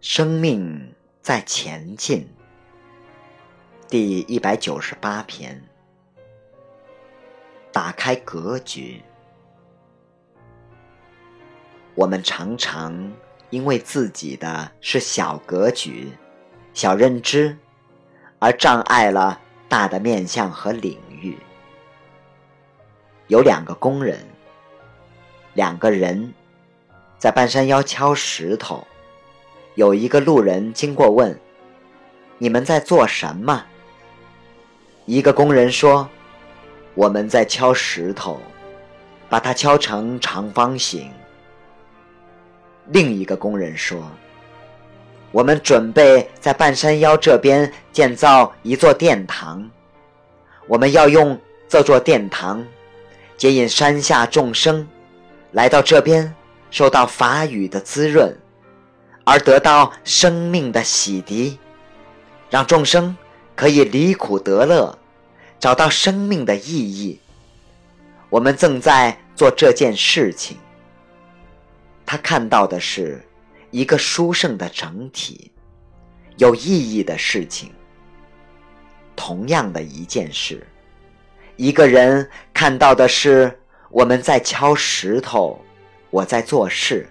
生命在前进，第一百九十八篇。打开格局。我们常常因为自己的是小格局、小认知，而障碍了大的面向和领域。有两个工人，两个人在半山腰敲石头。有一个路人经过问：“你们在做什么？”一个工人说：“我们在敲石头，把它敲成长方形。”另一个工人说：“我们准备在半山腰这边建造一座殿堂，我们要用这座殿堂接引山下众生来到这边，受到法语的滋润。”而得到生命的洗涤，让众生可以离苦得乐，找到生命的意义。我们正在做这件事情。他看到的是一个殊胜的整体，有意义的事情。同样的一件事，一个人看到的是我们在敲石头，我在做事。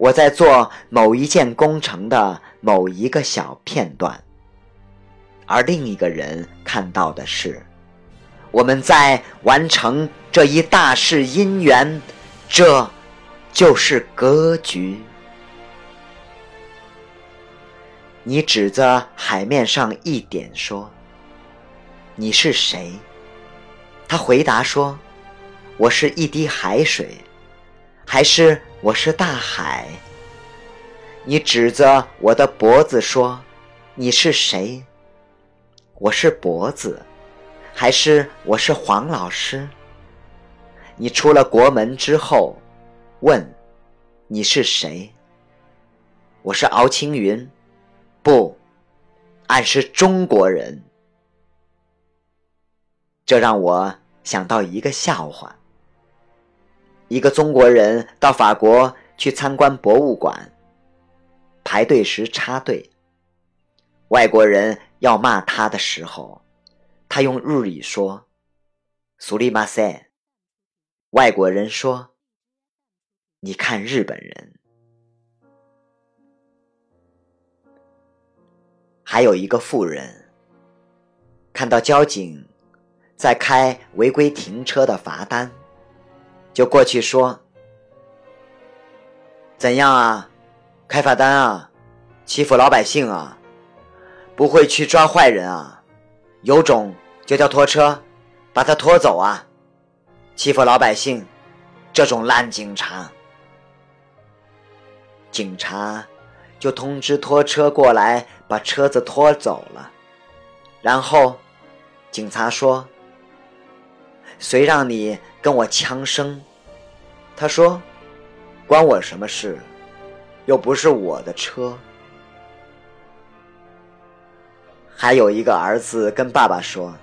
我在做某一件工程的某一个小片段，而另一个人看到的是，我们在完成这一大事因缘，这就是格局。你指着海面上一点说：“你是谁？”他回答说：“我是一滴海水。”还是我是大海？你指着我的脖子说：“你是谁？”我是脖子，还是我是黄老师？你出了国门之后，问：“你是谁？”我是敖青云，不，俺是中国人。这让我想到一个笑话。一个中国人到法国去参观博物馆，排队时插队。外国人要骂他的时候，他用日语说：“苏里马塞。”外国人说：“你看日本人。”还有一个富人看到交警在开违规停车的罚单。就过去说：“怎样啊？开罚单啊？欺负老百姓啊？不会去抓坏人啊？有种就叫拖车，把他拖走啊！欺负老百姓，这种烂警察！警察就通知拖车过来，把车子拖走了。然后警察说。”谁让你跟我枪声？他说：“关我什么事？又不是我的车。”还有一个儿子跟爸爸说：“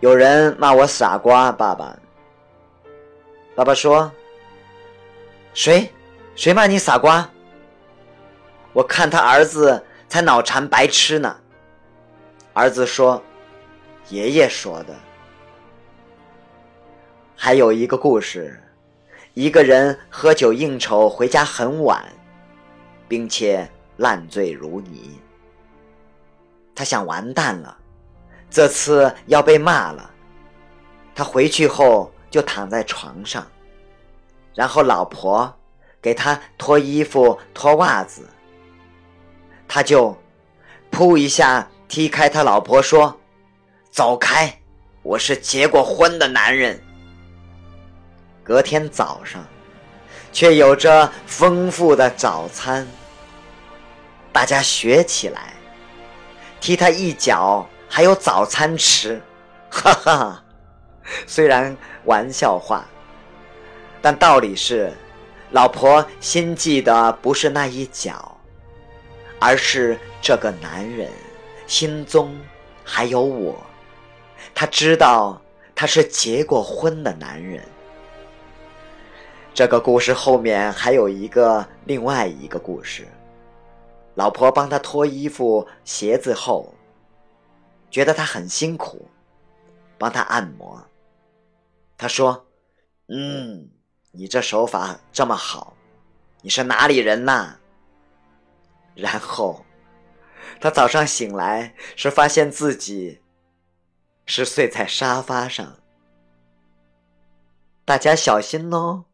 有人骂我傻瓜。”爸爸，爸爸说：“谁？谁骂你傻瓜？”我看他儿子才脑残白痴呢。儿子说：“爷爷说的。”还有一个故事，一个人喝酒应酬回家很晚，并且烂醉如泥。他想完蛋了，这次要被骂了。他回去后就躺在床上，然后老婆给他脱衣服、脱袜子，他就噗一下踢开他老婆，说：“走开，我是结过婚的男人。”隔天早上，却有着丰富的早餐。大家学起来，踢他一脚，还有早餐吃，哈哈！虽然玩笑话，但道理是，老婆心记的不是那一脚，而是这个男人心中还有我。他知道他是结过婚的男人。这个故事后面还有一个另外一个故事。老婆帮他脱衣服、鞋子后，觉得他很辛苦，帮他按摩。他说：“嗯，你这手法这么好，你是哪里人呐？”然后，他早上醒来是发现自己是睡在沙发上。大家小心喽！